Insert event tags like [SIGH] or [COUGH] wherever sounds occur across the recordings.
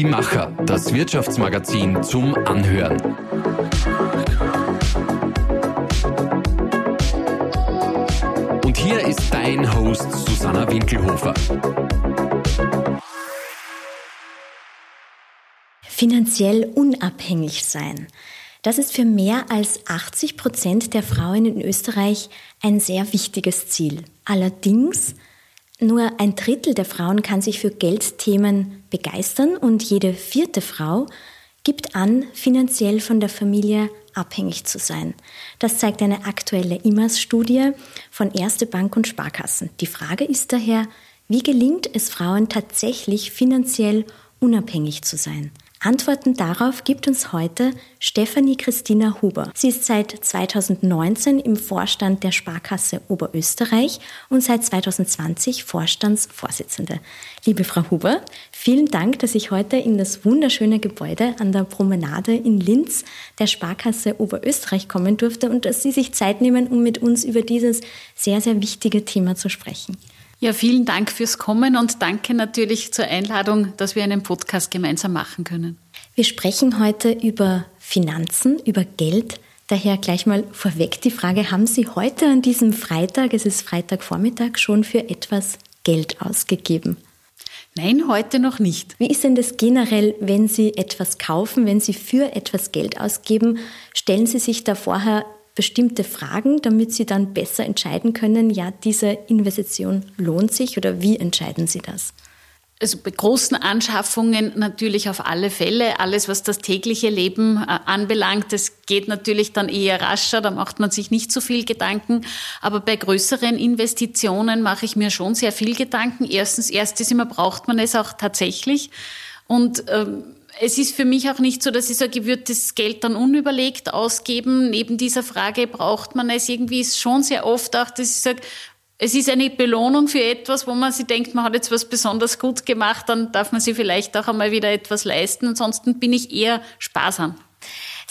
Die Macher, das Wirtschaftsmagazin zum Anhören. Und hier ist dein Host Susanna Winkelhofer. Finanziell unabhängig sein. Das ist für mehr als 80 Prozent der Frauen in Österreich ein sehr wichtiges Ziel. Allerdings nur ein Drittel der Frauen kann sich für Geldthemen begeistern und jede vierte Frau gibt an, finanziell von der Familie abhängig zu sein. Das zeigt eine aktuelle IMAS-Studie von Erste Bank und Sparkassen. Die Frage ist daher, wie gelingt es Frauen tatsächlich finanziell unabhängig zu sein? Antworten darauf gibt uns heute Stefanie Christina Huber. Sie ist seit 2019 im Vorstand der Sparkasse Oberösterreich und seit 2020 Vorstandsvorsitzende. Liebe Frau Huber, vielen Dank, dass ich heute in das wunderschöne Gebäude an der Promenade in Linz der Sparkasse Oberösterreich kommen durfte und dass Sie sich Zeit nehmen, um mit uns über dieses sehr, sehr wichtige Thema zu sprechen. Ja, vielen Dank fürs Kommen und danke natürlich zur Einladung, dass wir einen Podcast gemeinsam machen können. Wir sprechen heute über Finanzen, über Geld. Daher gleich mal vorweg die Frage, haben Sie heute an diesem Freitag, es ist Freitagvormittag, schon für etwas Geld ausgegeben? Nein, heute noch nicht. Wie ist denn das generell, wenn Sie etwas kaufen, wenn Sie für etwas Geld ausgeben? Stellen Sie sich da vorher bestimmte Fragen, damit Sie dann besser entscheiden können, ja, diese Investition lohnt sich oder wie entscheiden Sie das? Also bei großen Anschaffungen natürlich auf alle Fälle. Alles, was das tägliche Leben äh, anbelangt, das geht natürlich dann eher rascher, da macht man sich nicht so viel Gedanken. Aber bei größeren Investitionen mache ich mir schon sehr viel Gedanken. Erstens, erstes immer braucht man es auch tatsächlich. Und ähm, es ist für mich auch nicht so, dass ich sage, ich würde das Geld dann unüberlegt ausgeben. Neben dieser Frage braucht man es. Irgendwie ist schon sehr oft auch, dass ich sage, es ist eine Belohnung für etwas, wo man sich denkt, man hat jetzt was besonders gut gemacht, dann darf man sich vielleicht auch einmal wieder etwas leisten. Ansonsten bin ich eher sparsam.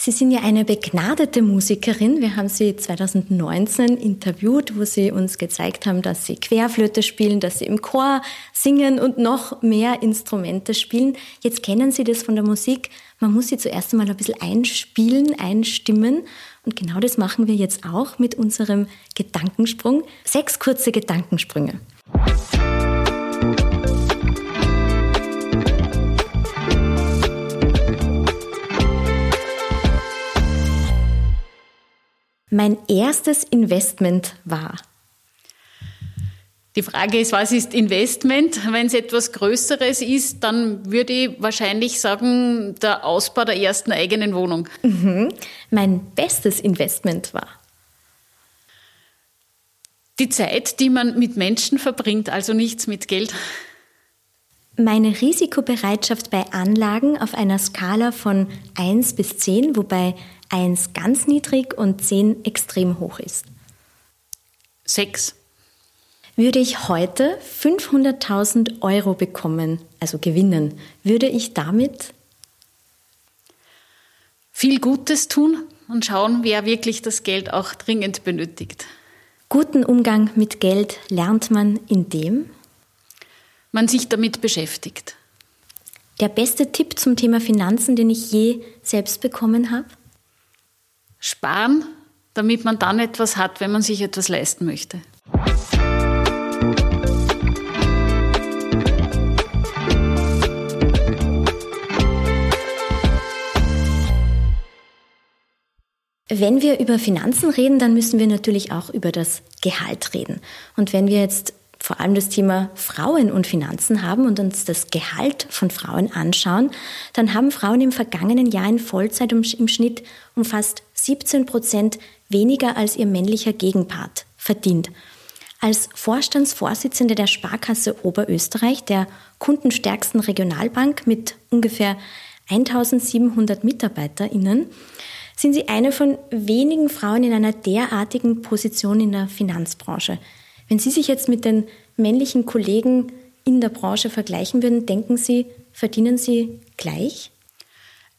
Sie sind ja eine begnadete Musikerin. Wir haben Sie 2019 interviewt, wo Sie uns gezeigt haben, dass Sie Querflöte spielen, dass Sie im Chor singen und noch mehr Instrumente spielen. Jetzt kennen Sie das von der Musik. Man muss sie zuerst einmal ein bisschen einspielen, einstimmen. Und genau das machen wir jetzt auch mit unserem Gedankensprung. Sechs kurze Gedankensprünge. Mein erstes Investment war? Die Frage ist, was ist Investment? Wenn es etwas Größeres ist, dann würde ich wahrscheinlich sagen, der Ausbau der ersten eigenen Wohnung. Mhm. Mein bestes Investment war? Die Zeit, die man mit Menschen verbringt, also nichts mit Geld. Meine Risikobereitschaft bei Anlagen auf einer Skala von 1 bis 10, wobei 1 ganz niedrig und 10 extrem hoch ist. 6. Würde ich heute 500.000 Euro bekommen, also gewinnen, würde ich damit viel Gutes tun und schauen, wer wirklich das Geld auch dringend benötigt. Guten Umgang mit Geld lernt man indem man sich damit beschäftigt. Der beste Tipp zum Thema Finanzen, den ich je selbst bekommen habe? Sparen, damit man dann etwas hat, wenn man sich etwas leisten möchte. Wenn wir über Finanzen reden, dann müssen wir natürlich auch über das Gehalt reden. Und wenn wir jetzt vor allem das Thema Frauen und Finanzen haben und uns das Gehalt von Frauen anschauen, dann haben Frauen im vergangenen Jahr in Vollzeit im Schnitt um fast 17 Prozent weniger als ihr männlicher Gegenpart verdient. Als Vorstandsvorsitzende der Sparkasse Oberösterreich, der kundenstärksten Regionalbank mit ungefähr 1700 MitarbeiterInnen, sind Sie eine von wenigen Frauen in einer derartigen Position in der Finanzbranche. Wenn Sie sich jetzt mit den männlichen Kollegen in der Branche vergleichen würden, denken Sie, verdienen Sie gleich?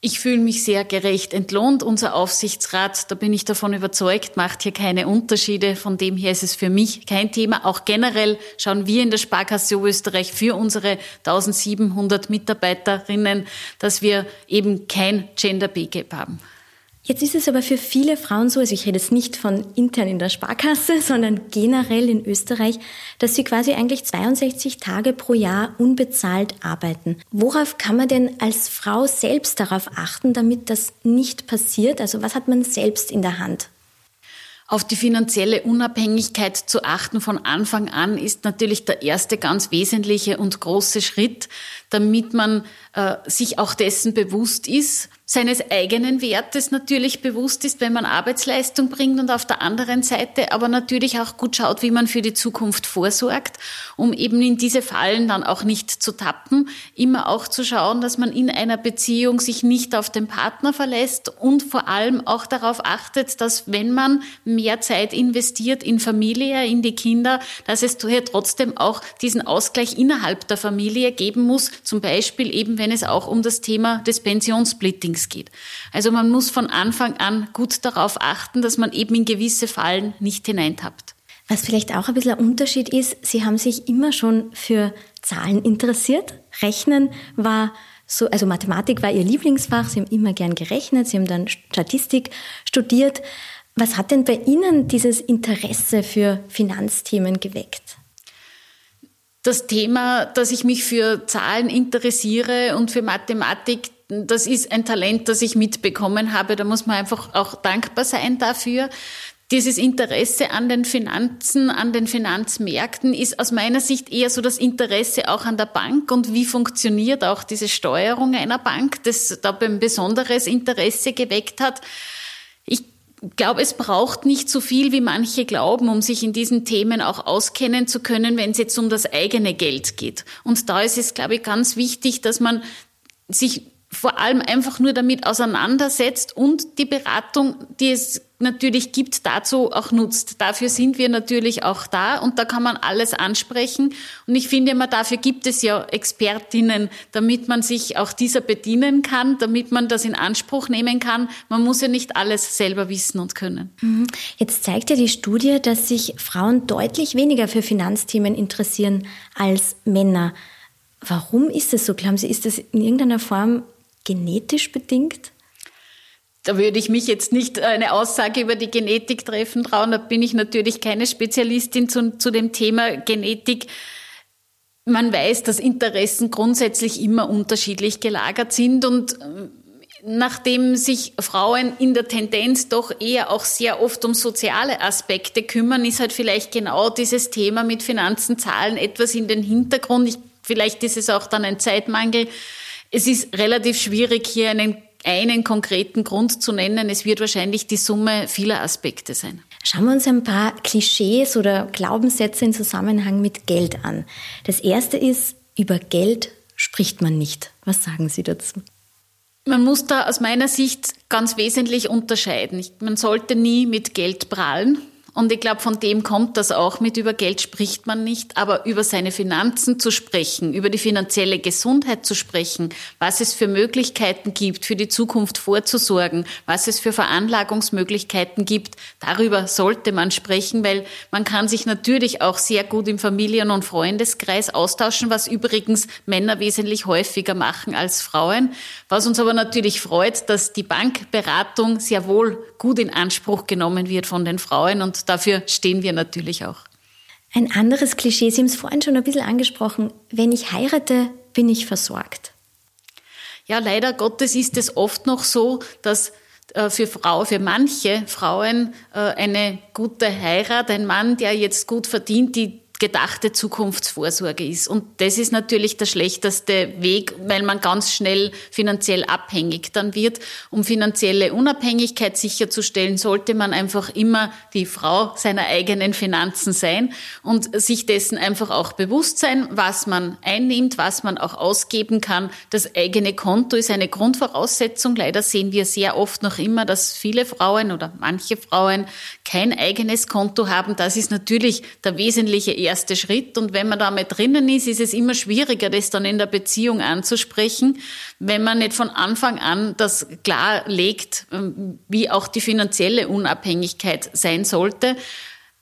Ich fühle mich sehr gerecht entlohnt. Unser Aufsichtsrat, da bin ich davon überzeugt, macht hier keine Unterschiede. Von dem her ist es für mich kein Thema. Auch generell schauen wir in der Sparkasse Österreich für unsere 1700 Mitarbeiterinnen, dass wir eben kein Gender Pay Gap haben. Jetzt ist es aber für viele Frauen so, also ich rede jetzt nicht von intern in der Sparkasse, [LAUGHS] sondern generell in Österreich, dass sie quasi eigentlich 62 Tage pro Jahr unbezahlt arbeiten. Worauf kann man denn als Frau selbst darauf achten, damit das nicht passiert? Also was hat man selbst in der Hand? Auf die finanzielle Unabhängigkeit zu achten von Anfang an ist natürlich der erste ganz wesentliche und große Schritt, damit man äh, sich auch dessen bewusst ist, seines eigenen Wertes natürlich bewusst ist, wenn man Arbeitsleistung bringt und auf der anderen Seite aber natürlich auch gut schaut, wie man für die Zukunft vorsorgt, um eben in diese Fallen dann auch nicht zu tappen, immer auch zu schauen, dass man in einer Beziehung sich nicht auf den Partner verlässt und vor allem auch darauf achtet, dass wenn man mehr Zeit investiert in Familie, in die Kinder, dass es hier trotzdem auch diesen Ausgleich innerhalb der Familie geben muss, zum Beispiel eben, wenn es auch um das Thema des Pensionssplittings Links geht. Also man muss von Anfang an gut darauf achten, dass man eben in gewisse Fallen nicht hineintappt. Was vielleicht auch ein bisschen ein Unterschied ist, Sie haben sich immer schon für Zahlen interessiert. Rechnen war so, also Mathematik war Ihr Lieblingsfach. Sie haben immer gern gerechnet. Sie haben dann Statistik studiert. Was hat denn bei Ihnen dieses Interesse für Finanzthemen geweckt? Das Thema, dass ich mich für Zahlen interessiere und für Mathematik, das ist ein Talent, das ich mitbekommen habe. Da muss man einfach auch dankbar sein dafür. Dieses Interesse an den Finanzen, an den Finanzmärkten ist aus meiner Sicht eher so das Interesse auch an der Bank und wie funktioniert auch diese Steuerung einer Bank, das da ein besonderes Interesse geweckt hat. Ich glaube, es braucht nicht so viel, wie manche glauben, um sich in diesen Themen auch auskennen zu können, wenn es jetzt um das eigene Geld geht. Und da ist es, glaube ich, ganz wichtig, dass man sich vor allem einfach nur damit auseinandersetzt und die Beratung, die es natürlich gibt, dazu auch nutzt. Dafür sind wir natürlich auch da und da kann man alles ansprechen. Und ich finde immer, dafür gibt es ja Expertinnen, damit man sich auch dieser bedienen kann, damit man das in Anspruch nehmen kann. Man muss ja nicht alles selber wissen und können. Mhm. Jetzt zeigt ja die Studie, dass sich Frauen deutlich weniger für Finanzthemen interessieren als Männer. Warum ist es so? Glauben Sie, ist das in irgendeiner Form genetisch bedingt? Da würde ich mich jetzt nicht eine Aussage über die Genetik treffen trauen. Da bin ich natürlich keine Spezialistin zu, zu dem Thema Genetik. Man weiß, dass Interessen grundsätzlich immer unterschiedlich gelagert sind und äh, nachdem sich Frauen in der Tendenz doch eher auch sehr oft um soziale Aspekte kümmern, ist halt vielleicht genau dieses Thema mit Finanzen, Zahlen etwas in den Hintergrund. Ich, vielleicht ist es auch dann ein Zeitmangel, es ist relativ schwierig, hier einen, einen konkreten Grund zu nennen. Es wird wahrscheinlich die Summe vieler Aspekte sein. Schauen wir uns ein paar Klischees oder Glaubenssätze in Zusammenhang mit Geld an. Das erste ist, über Geld spricht man nicht. Was sagen Sie dazu? Man muss da aus meiner Sicht ganz wesentlich unterscheiden. Man sollte nie mit Geld prahlen. Und ich glaube, von dem kommt das auch mit, über Geld spricht man nicht, aber über seine Finanzen zu sprechen, über die finanzielle Gesundheit zu sprechen, was es für Möglichkeiten gibt, für die Zukunft vorzusorgen, was es für Veranlagungsmöglichkeiten gibt, darüber sollte man sprechen, weil man kann sich natürlich auch sehr gut im Familien- und Freundeskreis austauschen, was übrigens Männer wesentlich häufiger machen als Frauen. Was uns aber natürlich freut, dass die Bankberatung sehr wohl gut in Anspruch genommen wird von den Frauen und dafür stehen wir natürlich auch. Ein anderes Klischee, Sie haben es vorhin schon ein bisschen angesprochen, wenn ich heirate, bin ich versorgt. Ja, leider Gottes ist es oft noch so, dass äh, für Frau, für manche Frauen äh, eine gute Heirat, ein Mann, der jetzt gut verdient, die gedachte Zukunftsvorsorge ist. Und das ist natürlich der schlechteste Weg, weil man ganz schnell finanziell abhängig dann wird. Um finanzielle Unabhängigkeit sicherzustellen, sollte man einfach immer die Frau seiner eigenen Finanzen sein und sich dessen einfach auch bewusst sein, was man einnimmt, was man auch ausgeben kann. Das eigene Konto ist eine Grundvoraussetzung. Leider sehen wir sehr oft noch immer, dass viele Frauen oder manche Frauen kein eigenes Konto haben. Das ist natürlich der wesentliche erste Schritt. Und wenn man da mal drinnen ist, ist es immer schwieriger, das dann in der Beziehung anzusprechen, wenn man nicht von Anfang an das klar legt, ähm, wie auch die finanzielle Unabhängigkeit sein sollte.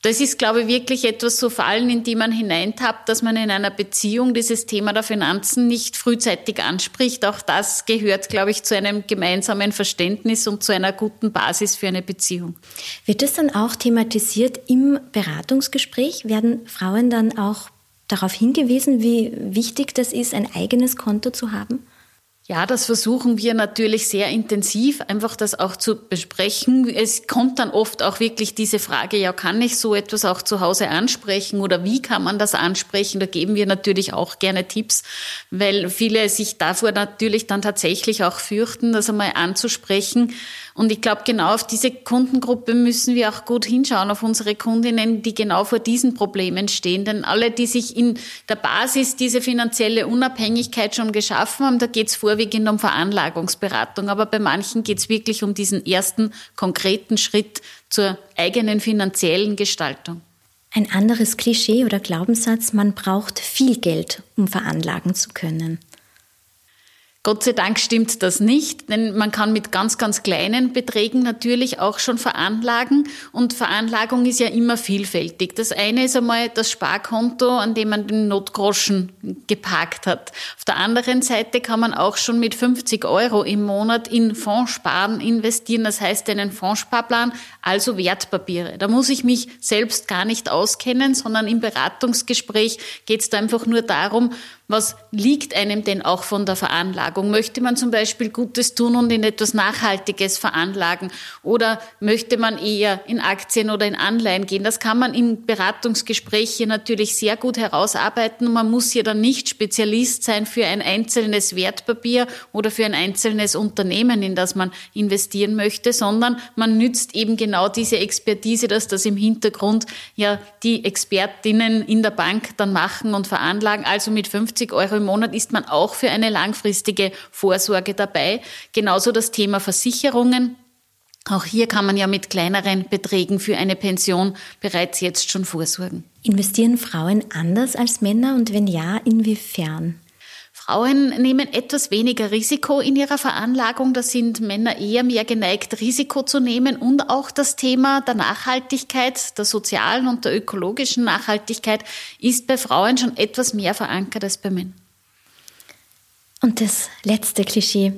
Das ist, glaube ich, wirklich etwas so Fallen, in die man hineintappt, dass man in einer Beziehung dieses Thema der Finanzen nicht frühzeitig anspricht. Auch das gehört, glaube ich, zu einem gemeinsamen Verständnis und zu einer guten Basis für eine Beziehung. Wird das dann auch thematisiert im Beratungsgespräch? Werden Frauen dann auch darauf hingewiesen, wie wichtig das ist, ein eigenes Konto zu haben? Ja, das versuchen wir natürlich sehr intensiv, einfach das auch zu besprechen. Es kommt dann oft auch wirklich diese Frage, ja, kann ich so etwas auch zu Hause ansprechen oder wie kann man das ansprechen? Da geben wir natürlich auch gerne Tipps, weil viele sich davor natürlich dann tatsächlich auch fürchten, das einmal anzusprechen. Und ich glaube, genau auf diese Kundengruppe müssen wir auch gut hinschauen, auf unsere Kundinnen, die genau vor diesen Problemen stehen. Denn alle, die sich in der Basis diese finanzielle Unabhängigkeit schon geschaffen haben, da geht es vorwiegend um Veranlagungsberatung. Aber bei manchen geht es wirklich um diesen ersten konkreten Schritt zur eigenen finanziellen Gestaltung. Ein anderes Klischee oder Glaubenssatz, man braucht viel Geld, um veranlagen zu können. Gott sei Dank stimmt das nicht, denn man kann mit ganz, ganz kleinen Beträgen natürlich auch schon veranlagen und Veranlagung ist ja immer vielfältig. Das eine ist einmal das Sparkonto, an dem man den Notgroschen geparkt hat. Auf der anderen Seite kann man auch schon mit 50 Euro im Monat in Fondssparen investieren, das heißt einen Fondssparplan, also Wertpapiere. Da muss ich mich selbst gar nicht auskennen, sondern im Beratungsgespräch geht es da einfach nur darum, was liegt einem denn auch von der Veranlagung? Möchte man zum Beispiel Gutes tun und in etwas Nachhaltiges veranlagen? Oder möchte man eher in Aktien oder in Anleihen gehen? Das kann man im Beratungsgespräch hier natürlich sehr gut herausarbeiten. Man muss hier dann nicht Spezialist sein für ein einzelnes Wertpapier oder für ein einzelnes Unternehmen, in das man investieren möchte, sondern man nützt eben genau diese Expertise, dass das im Hintergrund ja die Expertinnen in der Bank dann machen und veranlagen. Also mit 50 50 Euro im Monat ist man auch für eine langfristige Vorsorge dabei. Genauso das Thema Versicherungen. Auch hier kann man ja mit kleineren Beträgen für eine Pension bereits jetzt schon vorsorgen. Investieren Frauen anders als Männer und wenn ja, inwiefern? Frauen nehmen etwas weniger Risiko in ihrer Veranlagung. Da sind Männer eher mehr geneigt, Risiko zu nehmen. Und auch das Thema der Nachhaltigkeit, der sozialen und der ökologischen Nachhaltigkeit ist bei Frauen schon etwas mehr verankert als bei Männern. Und das letzte Klischee.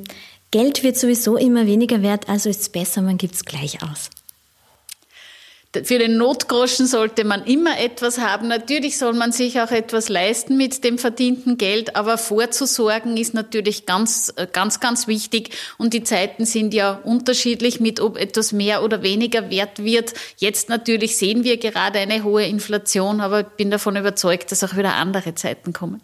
Geld wird sowieso immer weniger wert, also ist es besser, man gibt es gleich aus. Für den Notgroschen sollte man immer etwas haben. Natürlich soll man sich auch etwas leisten mit dem verdienten Geld, aber vorzusorgen ist natürlich ganz, ganz, ganz wichtig. Und die Zeiten sind ja unterschiedlich mit, ob etwas mehr oder weniger wert wird. Jetzt natürlich sehen wir gerade eine hohe Inflation, aber ich bin davon überzeugt, dass auch wieder andere Zeiten kommen.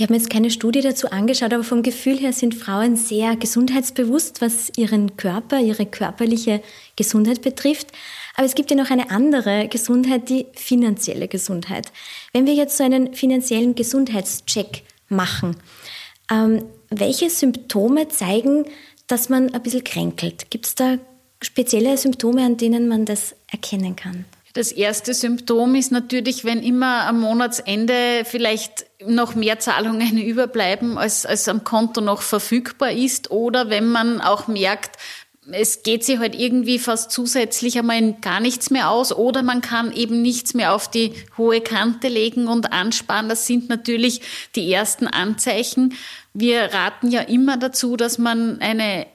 Ich habe mir jetzt keine Studie dazu angeschaut, aber vom Gefühl her sind Frauen sehr gesundheitsbewusst, was ihren Körper, ihre körperliche Gesundheit betrifft. Aber es gibt ja noch eine andere Gesundheit, die finanzielle Gesundheit. Wenn wir jetzt so einen finanziellen Gesundheitscheck machen, ähm, welche Symptome zeigen, dass man ein bisschen kränkelt? Gibt es da spezielle Symptome, an denen man das erkennen kann? Das erste Symptom ist natürlich, wenn immer am Monatsende vielleicht noch mehr Zahlungen [LAUGHS] überbleiben, als, als am Konto noch verfügbar ist oder wenn man auch merkt, es geht sich halt irgendwie fast zusätzlich einmal gar nichts mehr aus oder man kann eben nichts mehr auf die hohe Kante legen und ansparen. Das sind natürlich die ersten Anzeichen. Wir raten ja immer dazu, dass man eine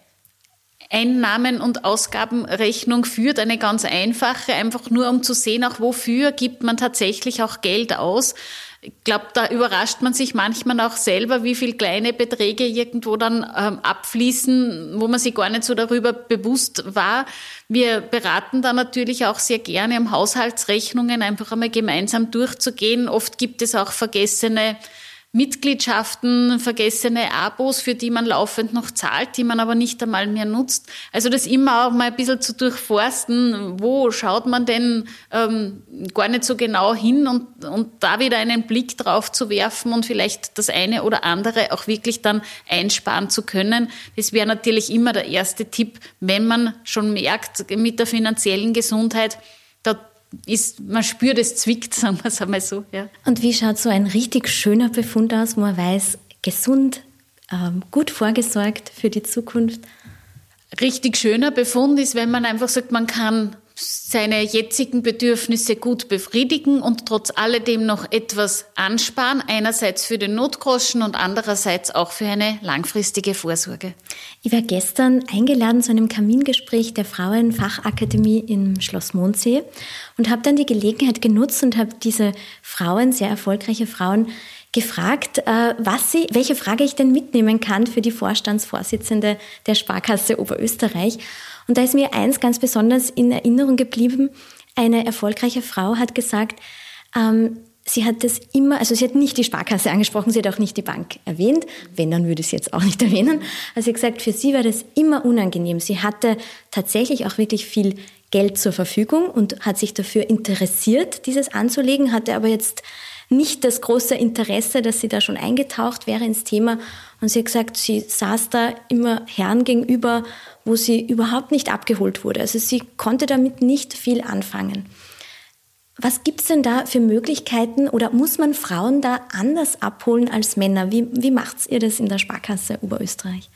Einnahmen- und Ausgabenrechnung führt, eine ganz einfache, einfach nur um zu sehen, auch wofür gibt man tatsächlich auch Geld aus. Ich glaube, da überrascht man sich manchmal auch selber, wie viel kleine Beträge irgendwo dann ähm, abfließen, wo man sich gar nicht so darüber bewusst war. Wir beraten da natürlich auch sehr gerne, um Haushaltsrechnungen einfach einmal gemeinsam durchzugehen. Oft gibt es auch vergessene Mitgliedschaften, vergessene Abos, für die man laufend noch zahlt, die man aber nicht einmal mehr nutzt. Also das immer auch mal ein bisschen zu durchforsten, wo schaut man denn ähm, gar nicht so genau hin und, und da wieder einen Blick drauf zu werfen und vielleicht das eine oder andere auch wirklich dann einsparen zu können. Das wäre natürlich immer der erste Tipp, wenn man schon merkt, mit der finanziellen Gesundheit, da ist, man spürt, es zwickt, [LAUGHS] sagen wir es einmal so. Ja. Und wie schaut so ein richtig schöner Befund aus, wo man weiß, gesund, ähm, gut vorgesorgt für die Zukunft? Richtig schöner Befund ist, wenn man einfach sagt, man kann seine jetzigen Bedürfnisse gut befriedigen und trotz alledem noch etwas ansparen, einerseits für den Notgroschen und andererseits auch für eine langfristige Vorsorge. Ich war gestern eingeladen zu einem Kamingespräch der Frauenfachakademie im Schloss Mondsee und habe dann die Gelegenheit genutzt und habe diese Frauen, sehr erfolgreiche Frauen, gefragt, äh, was sie, welche Frage ich denn mitnehmen kann für die Vorstandsvorsitzende der Sparkasse Oberösterreich. Und da ist mir eins ganz besonders in Erinnerung geblieben. Eine erfolgreiche Frau hat gesagt, ähm, sie hat das immer, also sie hat nicht die Sparkasse angesprochen, sie hat auch nicht die Bank erwähnt. Wenn, dann würde es jetzt auch nicht [LAUGHS] erwähnen. Also sie hat gesagt, für sie war das immer unangenehm. Sie hatte tatsächlich auch wirklich viel Geld zur Verfügung und hat sich dafür interessiert, dieses anzulegen, hatte aber jetzt nicht das große Interesse, dass sie da schon eingetaucht wäre ins Thema. Und sie hat gesagt, sie saß da immer Herren gegenüber wo sie überhaupt nicht abgeholt wurde. Also sie konnte damit nicht viel anfangen. Was gibt es denn da für Möglichkeiten oder muss man Frauen da anders abholen als Männer? Wie, wie macht ihr das in der Sparkasse Oberösterreich?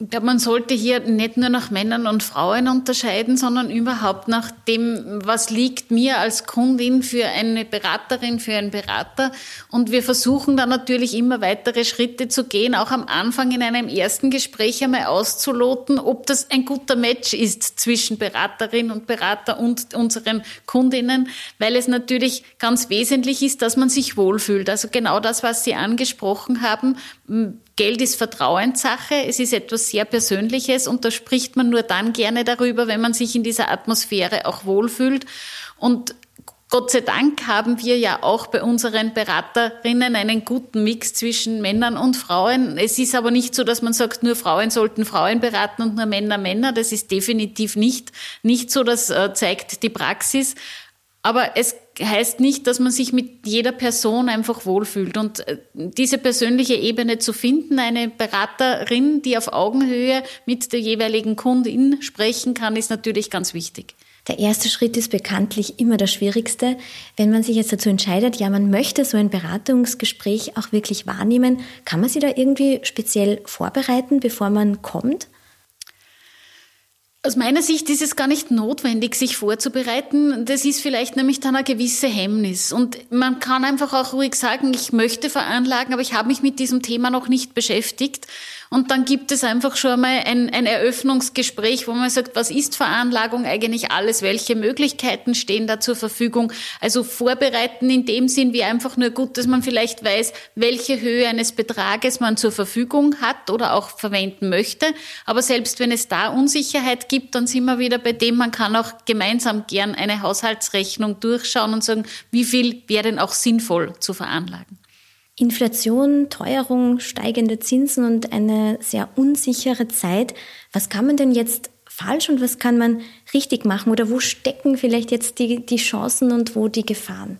Ich glaube, man sollte hier nicht nur nach Männern und Frauen unterscheiden, sondern überhaupt nach dem, was liegt mir als Kundin für eine Beraterin, für einen Berater. Und wir versuchen dann natürlich immer weitere Schritte zu gehen, auch am Anfang in einem ersten Gespräch einmal auszuloten, ob das ein guter Match ist zwischen Beraterin und Berater und unseren Kundinnen, weil es natürlich ganz wesentlich ist, dass man sich wohlfühlt. Also genau das, was Sie angesprochen haben. Geld ist Vertrauenssache, es ist etwas sehr Persönliches und da spricht man nur dann gerne darüber, wenn man sich in dieser Atmosphäre auch wohlfühlt. Und Gott sei Dank haben wir ja auch bei unseren Beraterinnen einen guten Mix zwischen Männern und Frauen. Es ist aber nicht so, dass man sagt, nur Frauen sollten Frauen beraten und nur Männer Männer. Das ist definitiv nicht, nicht so, das äh, zeigt die Praxis. Aber es heißt nicht, dass man sich mit jeder Person einfach wohlfühlt. Und äh, diese persönliche Ebene zu finden, eine Beraterin, die auf Augenhöhe mit der jeweiligen Kundin sprechen kann, ist natürlich ganz wichtig. Der erste Schritt ist bekanntlich immer der schwierigste. Wenn man sich jetzt dazu entscheidet, ja, man möchte so ein Beratungsgespräch auch wirklich wahrnehmen, kann man sich da irgendwie speziell vorbereiten, bevor man kommt? Aus meiner Sicht ist es gar nicht notwendig, sich vorzubereiten. Das ist vielleicht nämlich dann eine gewisse Hemmnis. Und man kann einfach auch ruhig sagen, ich möchte veranlagen, aber ich habe mich mit diesem Thema noch nicht beschäftigt. Und dann gibt es einfach schon einmal ein, ein Eröffnungsgespräch, wo man sagt, was ist Veranlagung eigentlich alles? Welche Möglichkeiten stehen da zur Verfügung? Also vorbereiten in dem Sinn wie einfach nur gut, dass man vielleicht weiß, welche Höhe eines Betrages man zur Verfügung hat oder auch verwenden möchte. Aber selbst wenn es da Unsicherheit gibt, dann sind wir wieder bei dem, man kann auch gemeinsam gern eine Haushaltsrechnung durchschauen und sagen, wie viel wäre denn auch sinnvoll zu veranlagen. Inflation, Teuerung, steigende Zinsen und eine sehr unsichere Zeit. Was kann man denn jetzt falsch und was kann man richtig machen? Oder wo stecken vielleicht jetzt die, die Chancen und wo die Gefahren?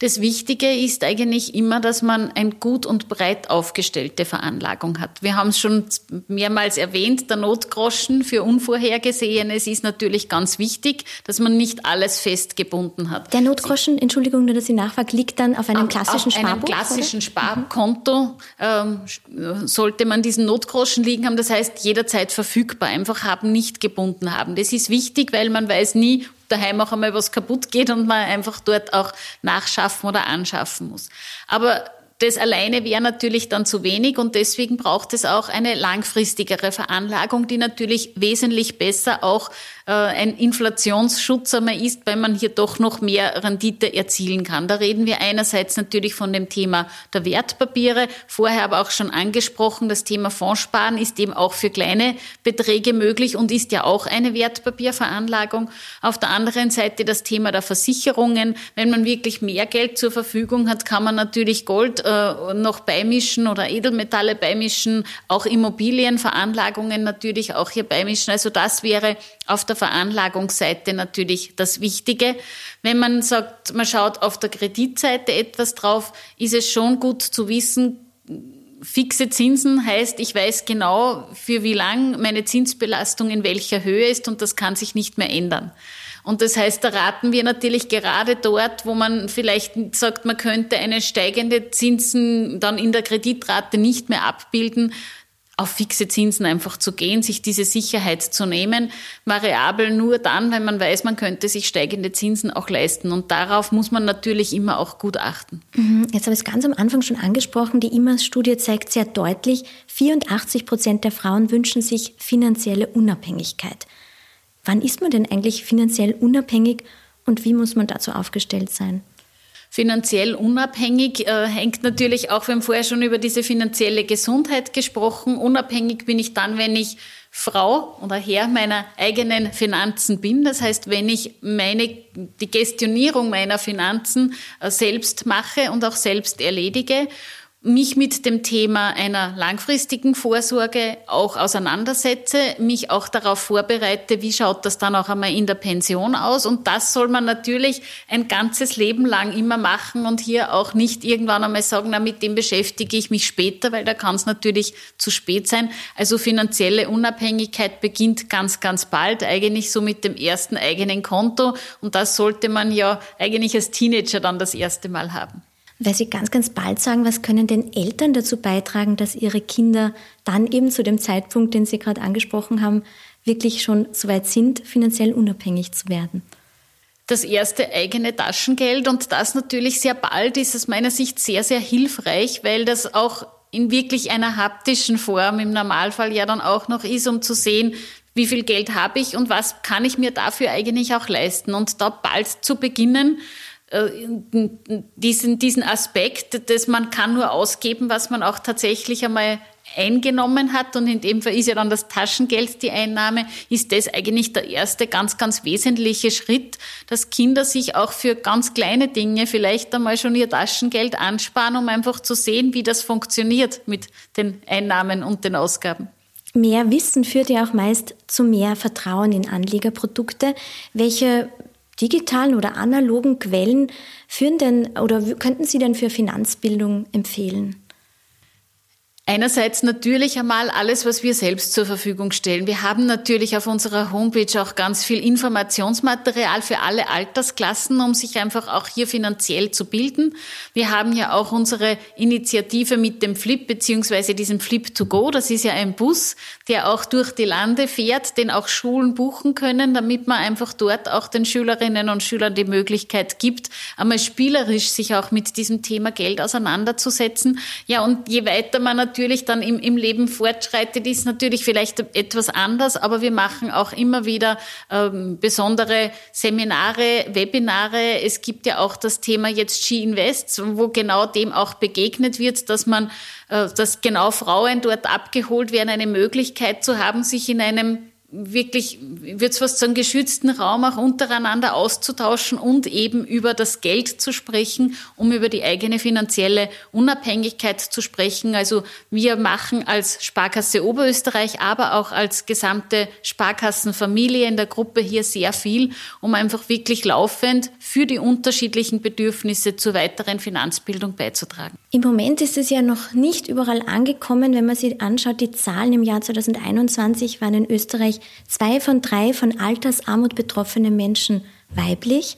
Das Wichtige ist eigentlich immer, dass man eine gut und breit aufgestellte Veranlagung hat. Wir haben es schon mehrmals erwähnt, der Notgroschen für Unvorhergesehenes ist natürlich ganz wichtig, dass man nicht alles festgebunden hat. Der Notgroschen, Entschuldigung, nur dass ich nachfrage, liegt dann auf einem klassischen Sparbuch? Auf einem klassischen oder? Sparkonto ähm, sollte man diesen Notgroschen liegen haben, das heißt jederzeit verfügbar, einfach haben, nicht gebunden haben. Das ist wichtig, weil man weiß nie, daheim auch einmal was kaputt geht und man einfach dort auch nachschaffen oder anschaffen muss. Aber das alleine wäre natürlich dann zu wenig und deswegen braucht es auch eine langfristigere Veranlagung, die natürlich wesentlich besser auch äh, ein Inflationsschutz einmal ist, weil man hier doch noch mehr Rendite erzielen kann. Da reden wir einerseits natürlich von dem Thema der Wertpapiere, vorher aber auch schon angesprochen, das Thema Fondssparen ist eben auch für kleine Beträge möglich und ist ja auch eine Wertpapierveranlagung. Auf der anderen Seite das Thema der Versicherungen. Wenn man wirklich mehr Geld zur Verfügung hat, kann man natürlich Gold äh, noch beimischen oder Edelmetalle beimischen, auch Immobilienveranlagungen natürlich auch hier beimischen. Also das wäre auf der Veranlagungsseite natürlich das Wichtige. Wenn man sagt, man schaut auf der Kreditseite etwas drauf, ist es schon gut zu wissen, fixe Zinsen heißt, ich weiß genau, für wie lang meine Zinsbelastung in welcher Höhe ist und das kann sich nicht mehr ändern. Und das heißt, da raten wir natürlich gerade dort, wo man vielleicht sagt, man könnte eine steigende Zinsen dann in der Kreditrate nicht mehr abbilden, auf fixe Zinsen einfach zu gehen, sich diese Sicherheit zu nehmen. Variabel nur dann, wenn man weiß, man könnte sich steigende Zinsen auch leisten. Und darauf muss man natürlich immer auch gut achten. Mhm. Jetzt habe ich es ganz am Anfang schon angesprochen. Die IMAS-Studie zeigt sehr deutlich, 84 Prozent der Frauen wünschen sich finanzielle Unabhängigkeit. Wann ist man denn eigentlich finanziell unabhängig und wie muss man dazu aufgestellt sein? Finanziell unabhängig äh, hängt natürlich auch, wir haben vorher schon über diese finanzielle Gesundheit gesprochen. Unabhängig bin ich dann, wenn ich Frau oder Herr meiner eigenen Finanzen bin. Das heißt, wenn ich meine, die Gestionierung meiner Finanzen äh, selbst mache und auch selbst erledige mich mit dem Thema einer langfristigen Vorsorge auch auseinandersetze, mich auch darauf vorbereite, wie schaut das dann auch einmal in der Pension aus. Und das soll man natürlich ein ganzes Leben lang immer machen und hier auch nicht irgendwann einmal sagen, na, mit dem beschäftige ich mich später, weil da kann es natürlich zu spät sein. Also finanzielle Unabhängigkeit beginnt ganz, ganz bald, eigentlich so mit dem ersten eigenen Konto. Und das sollte man ja eigentlich als Teenager dann das erste Mal haben weil Sie ganz, ganz bald sagen, was können denn Eltern dazu beitragen, dass ihre Kinder dann eben zu dem Zeitpunkt, den Sie gerade angesprochen haben, wirklich schon so weit sind, finanziell unabhängig zu werden? das erste eigene Taschengeld und das natürlich sehr bald ist aus meiner Sicht sehr, sehr hilfreich, weil das auch in wirklich einer haptischen Form im Normalfall ja dann auch noch ist, um zu sehen, wie viel Geld habe ich und was kann ich mir dafür eigentlich auch leisten. Und da bald zu beginnen, diesen, diesen Aspekt, dass man kann nur ausgeben, was man auch tatsächlich einmal eingenommen hat und in dem Fall ist ja dann das Taschengeld die Einnahme, ist das eigentlich der erste ganz, ganz wesentliche Schritt, dass Kinder sich auch für ganz kleine Dinge vielleicht einmal schon ihr Taschengeld ansparen, um einfach zu sehen, wie das funktioniert mit den Einnahmen und den Ausgaben. Mehr Wissen führt ja auch meist zu mehr Vertrauen in Anlegerprodukte. Welche digitalen oder analogen Quellen führen denn oder könnten Sie denn für Finanzbildung empfehlen? Einerseits natürlich einmal alles, was wir selbst zur Verfügung stellen. Wir haben natürlich auf unserer Homepage auch ganz viel Informationsmaterial für alle Altersklassen, um sich einfach auch hier finanziell zu bilden. Wir haben ja auch unsere Initiative mit dem Flip beziehungsweise diesem Flip to Go. Das ist ja ein Bus, der auch durch die Lande fährt, den auch Schulen buchen können, damit man einfach dort auch den Schülerinnen und Schülern die Möglichkeit gibt, einmal spielerisch sich auch mit diesem Thema Geld auseinanderzusetzen. Ja, und je weiter man natürlich natürlich dann im, im Leben fortschreitet, ist natürlich vielleicht etwas anders, aber wir machen auch immer wieder ähm, besondere Seminare, Webinare. Es gibt ja auch das Thema jetzt Ski Invest, wo genau dem auch begegnet wird, dass man, äh, dass genau Frauen dort abgeholt werden, eine Möglichkeit zu haben, sich in einem wirklich, wird es fast sagen, geschützten Raum auch untereinander auszutauschen und eben über das Geld zu sprechen, um über die eigene finanzielle Unabhängigkeit zu sprechen. Also wir machen als Sparkasse Oberösterreich, aber auch als gesamte Sparkassenfamilie in der Gruppe hier sehr viel, um einfach wirklich laufend für die unterschiedlichen Bedürfnisse zur weiteren Finanzbildung beizutragen. Im Moment ist es ja noch nicht überall angekommen. Wenn man sich anschaut, die Zahlen im Jahr 2021 waren in Österreich zwei von drei von Altersarmut betroffenen Menschen weiblich.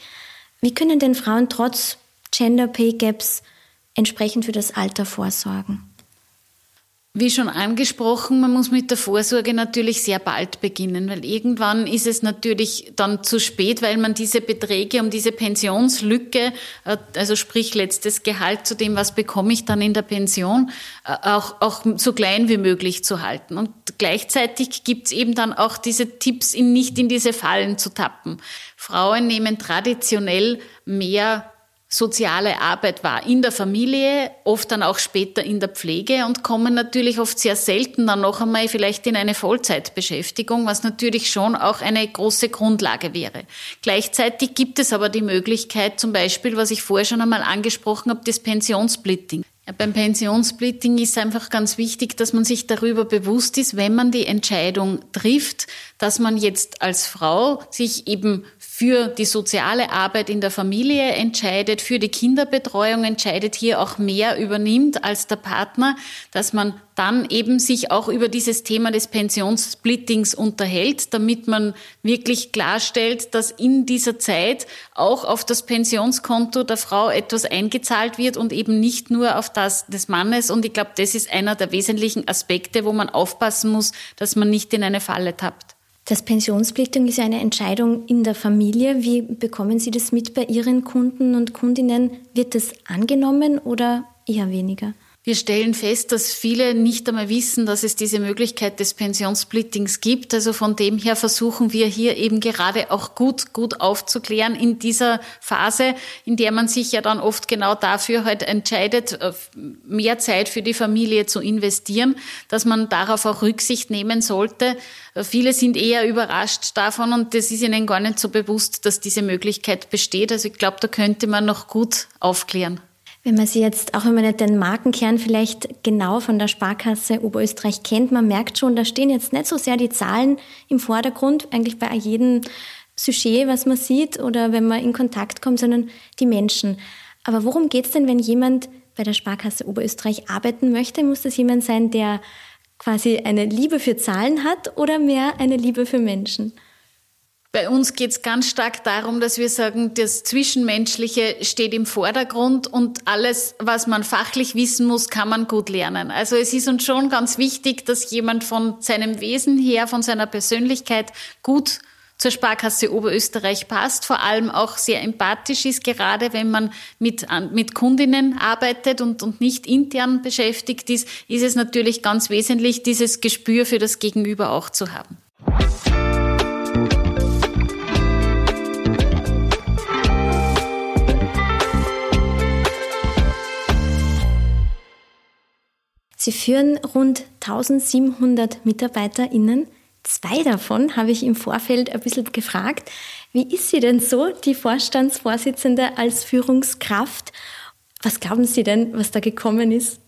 Wie können denn Frauen trotz Gender Pay Gaps entsprechend für das Alter vorsorgen? Wie schon angesprochen, man muss mit der Vorsorge natürlich sehr bald beginnen, weil irgendwann ist es natürlich dann zu spät, weil man diese Beträge um diese Pensionslücke, äh, also sprich letztes Gehalt zu dem, was bekomme ich dann in der Pension, äh, auch, auch so klein wie möglich zu halten. Und gleichzeitig gibt es eben dann auch diese Tipps, in, nicht in diese Fallen zu tappen. Frauen nehmen traditionell mehr soziale Arbeit war in der Familie, oft dann auch später in der Pflege und kommen natürlich oft sehr selten dann noch einmal vielleicht in eine Vollzeitbeschäftigung, was natürlich schon auch eine große Grundlage wäre. Gleichzeitig gibt es aber die Möglichkeit, zum Beispiel, was ich vorher schon einmal angesprochen habe, das Pensionssplitting. Beim Pensionssplitting ist einfach ganz wichtig, dass man sich darüber bewusst ist, wenn man die Entscheidung trifft, dass man jetzt als Frau sich eben für die soziale Arbeit in der Familie entscheidet, für die Kinderbetreuung entscheidet, hier auch mehr übernimmt als der Partner, dass man dann eben sich auch über dieses Thema des Pensionssplittings unterhält, damit man wirklich klarstellt, dass in dieser Zeit auch auf das Pensionskonto der Frau etwas eingezahlt wird und eben nicht nur auf das des Mannes. Und ich glaube, das ist einer der wesentlichen Aspekte, wo man aufpassen muss, dass man nicht in eine Falle tappt. Das Pensionssplitting ist ja eine Entscheidung in der Familie. Wie bekommen Sie das mit bei Ihren Kunden und Kundinnen? Wird das angenommen oder eher weniger? Wir stellen fest, dass viele nicht einmal wissen, dass es diese Möglichkeit des Pensionssplittings gibt. Also von dem her versuchen wir hier eben gerade auch gut, gut aufzuklären in dieser Phase, in der man sich ja dann oft genau dafür halt entscheidet, äh, mehr Zeit für die Familie zu investieren, dass man darauf auch Rücksicht nehmen sollte. Äh, viele sind eher überrascht davon und das ist ihnen gar nicht so bewusst, dass diese Möglichkeit besteht. Also ich glaube, da könnte man noch gut aufklären. Wenn man sie jetzt, auch wenn man nicht den Markenkern vielleicht genau von der Sparkasse Oberösterreich kennt, man merkt schon, da stehen jetzt nicht so sehr die Zahlen im Vordergrund, eigentlich bei jedem Sujet, was man sieht oder wenn man in Kontakt kommt, sondern die Menschen. Aber worum geht es denn, wenn jemand bei der Sparkasse Oberösterreich arbeiten möchte? Muss das jemand sein, der quasi eine Liebe für Zahlen hat oder mehr eine Liebe für Menschen? Bei uns geht es ganz stark darum, dass wir sagen, das Zwischenmenschliche steht im Vordergrund und alles, was man fachlich wissen muss, kann man gut lernen. Also es ist uns schon ganz wichtig, dass jemand von seinem Wesen her, von seiner Persönlichkeit gut zur Sparkasse Oberösterreich passt, vor allem auch sehr empathisch ist, gerade wenn man mit, mit Kundinnen arbeitet und, und nicht intern beschäftigt ist, ist es natürlich ganz wesentlich, dieses Gespür für das Gegenüber auch zu haben. Sie führen rund 1700 MitarbeiterInnen. Zwei davon habe ich im Vorfeld ein bisschen gefragt. Wie ist sie denn so, die Vorstandsvorsitzende als Führungskraft? Was glauben Sie denn, was da gekommen ist?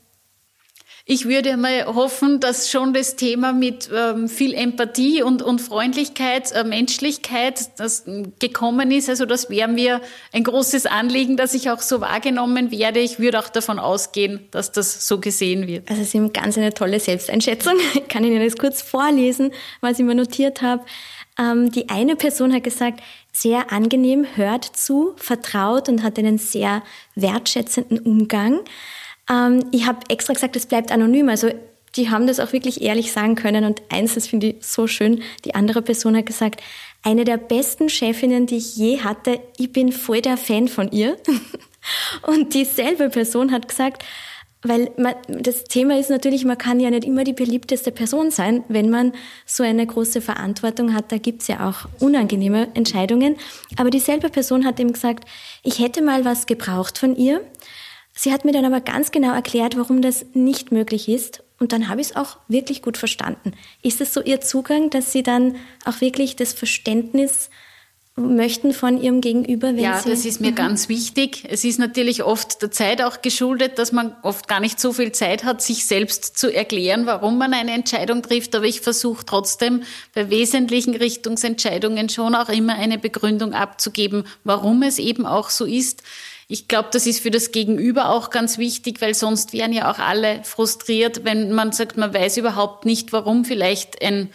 Ich würde mal hoffen, dass schon das Thema mit ähm, viel Empathie und, und Freundlichkeit, äh, Menschlichkeit, das gekommen ist. Also das wäre mir ein großes Anliegen, dass ich auch so wahrgenommen werde. Ich würde auch davon ausgehen, dass das so gesehen wird. Also Sie haben ganz eine tolle Selbsteinschätzung. [LAUGHS] Ich kann Ihnen das kurz vorlesen, was ich mir notiert habe. Ähm, die eine Person hat gesagt, sehr angenehm, hört zu, vertraut und hat einen sehr wertschätzenden Umgang. Ähm, ich habe extra gesagt, es bleibt anonym. Also die haben das auch wirklich ehrlich sagen können. Und eins, das finde ich so schön, die andere Person hat gesagt, eine der besten Chefinnen, die ich je hatte, ich bin voll der Fan von ihr. [LAUGHS] Und dieselbe Person hat gesagt, weil man, das Thema ist natürlich, man kann ja nicht immer die beliebteste Person sein, wenn man so eine große Verantwortung hat. Da gibt's ja auch unangenehme Entscheidungen. Aber dieselbe Person hat ihm gesagt, ich hätte mal was gebraucht von ihr. Sie hat mir dann aber ganz genau erklärt, warum das nicht möglich ist. Und dann habe ich es auch wirklich gut verstanden. Ist es so Ihr Zugang, dass Sie dann auch wirklich das Verständnis möchten von Ihrem Gegenüber? Wenn ja, Sie das ist mir mhm. ganz wichtig. Es ist natürlich oft der Zeit auch geschuldet, dass man oft gar nicht so viel Zeit hat, sich selbst zu erklären, warum man eine Entscheidung trifft. Aber ich versuche trotzdem bei wesentlichen Richtungsentscheidungen schon auch immer eine Begründung abzugeben, warum es eben auch so ist. Ich glaube, das ist für das Gegenüber auch ganz wichtig, weil sonst wären ja auch alle frustriert, wenn man sagt, man weiß überhaupt nicht, warum vielleicht ein,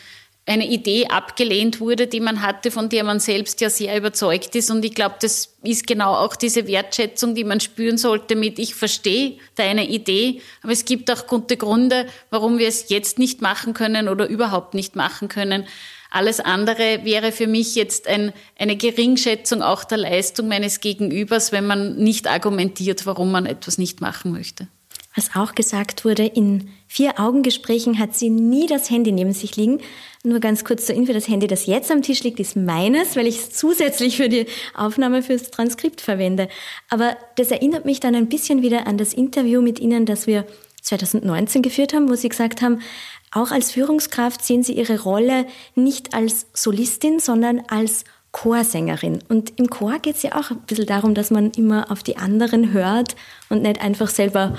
eine Idee abgelehnt wurde, die man hatte, von der man selbst ja sehr überzeugt ist. Und ich glaube, das ist genau auch diese Wertschätzung, die man spüren sollte mit, ich verstehe deine Idee, aber es gibt auch gute Gründe, warum wir es jetzt nicht machen können oder überhaupt nicht machen können. Alles andere wäre für mich jetzt ein, eine Geringschätzung auch der Leistung meines Gegenübers, wenn man nicht argumentiert, warum man etwas nicht machen möchte. Was auch gesagt wurde, in vier Augengesprächen hat sie nie das Handy neben sich liegen. Nur ganz kurz zur Info, das Handy, das jetzt am Tisch liegt, ist meines, weil ich es zusätzlich für die Aufnahme fürs Transkript verwende. Aber das erinnert mich dann ein bisschen wieder an das Interview mit Ihnen, das wir 2019 geführt haben, wo Sie gesagt haben, auch als Führungskraft sehen Sie Ihre Rolle nicht als Solistin, sondern als Chorsängerin. Und im Chor geht es ja auch ein bisschen darum, dass man immer auf die anderen hört und nicht einfach selber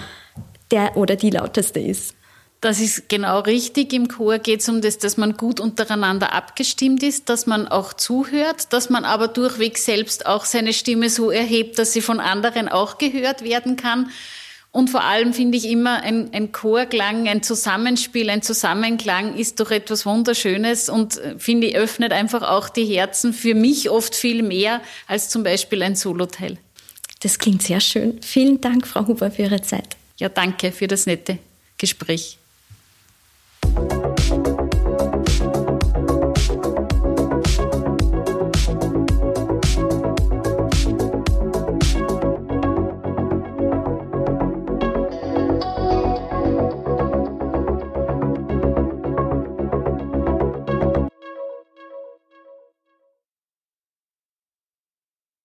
der oder die lauteste ist. Das ist genau richtig. Im Chor geht es um das, dass man gut untereinander abgestimmt ist, dass man auch zuhört, dass man aber durchweg selbst auch seine Stimme so erhebt, dass sie von anderen auch gehört werden kann. Und vor allem finde ich immer ein, ein Chorklang, ein Zusammenspiel, ein Zusammenklang ist doch etwas Wunderschönes und äh, finde ich öffnet einfach auch die Herzen für mich oft viel mehr als zum Beispiel ein Soloteil. Das klingt sehr schön. Vielen Dank, Frau Huber, für Ihre Zeit. Ja, danke für das nette Gespräch.